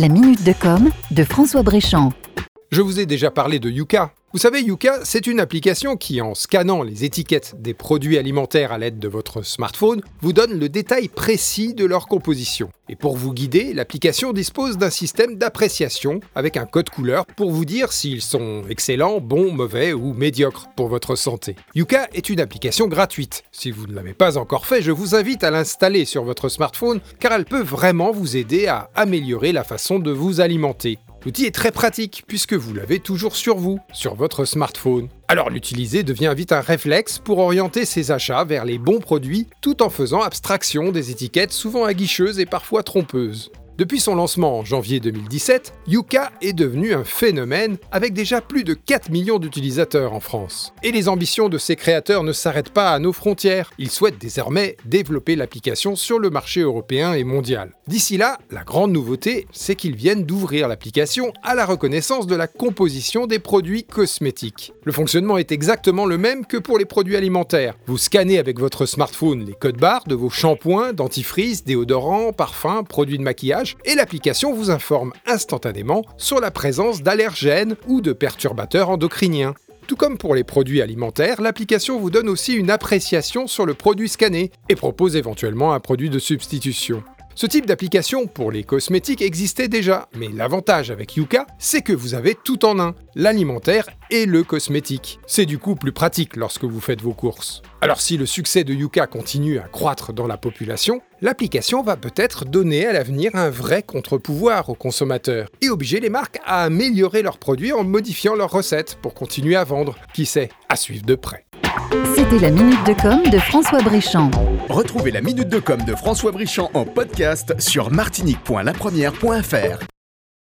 La minute de com de François Bréchamp. Je vous ai déjà parlé de Yuka. Vous savez, Yuka, c'est une application qui, en scannant les étiquettes des produits alimentaires à l'aide de votre smartphone, vous donne le détail précis de leur composition. Et pour vous guider, l'application dispose d'un système d'appréciation avec un code couleur pour vous dire s'ils sont excellents, bons, mauvais ou médiocres pour votre santé. Yuka est une application gratuite. Si vous ne l'avez pas encore fait, je vous invite à l'installer sur votre smartphone car elle peut vraiment vous aider à améliorer la façon de vous alimenter. L'outil est très pratique puisque vous l'avez toujours sur vous, sur votre smartphone. Alors l'utiliser devient vite un réflexe pour orienter ses achats vers les bons produits tout en faisant abstraction des étiquettes souvent aguicheuses et parfois trompeuses. Depuis son lancement en janvier 2017, Yuka est devenu un phénomène avec déjà plus de 4 millions d'utilisateurs en France. Et les ambitions de ses créateurs ne s'arrêtent pas à nos frontières. Ils souhaitent désormais développer l'application sur le marché européen et mondial. D'ici là, la grande nouveauté, c'est qu'ils viennent d'ouvrir l'application à la reconnaissance de la composition des produits cosmétiques. Le fonctionnement est exactement le même que pour les produits alimentaires. Vous scannez avec votre smartphone les codes barres de vos shampoings, dentifrices, déodorants, parfums, produits de maquillage et l'application vous informe instantanément sur la présence d'allergènes ou de perturbateurs endocriniens. Tout comme pour les produits alimentaires, l'application vous donne aussi une appréciation sur le produit scanné et propose éventuellement un produit de substitution. Ce type d'application pour les cosmétiques existait déjà, mais l'avantage avec Yuka, c'est que vous avez tout en un, l'alimentaire et le cosmétique. C'est du coup plus pratique lorsque vous faites vos courses. Alors si le succès de Yuka continue à croître dans la population, l'application va peut-être donner à l'avenir un vrai contre-pouvoir aux consommateurs et obliger les marques à améliorer leurs produits en modifiant leurs recettes pour continuer à vendre. Qui sait, à suivre de près. C'était la minute de com de François Bréchamp. Retrouvez la minute de com de François Brichand en podcast sur martinique.lapremière.fr.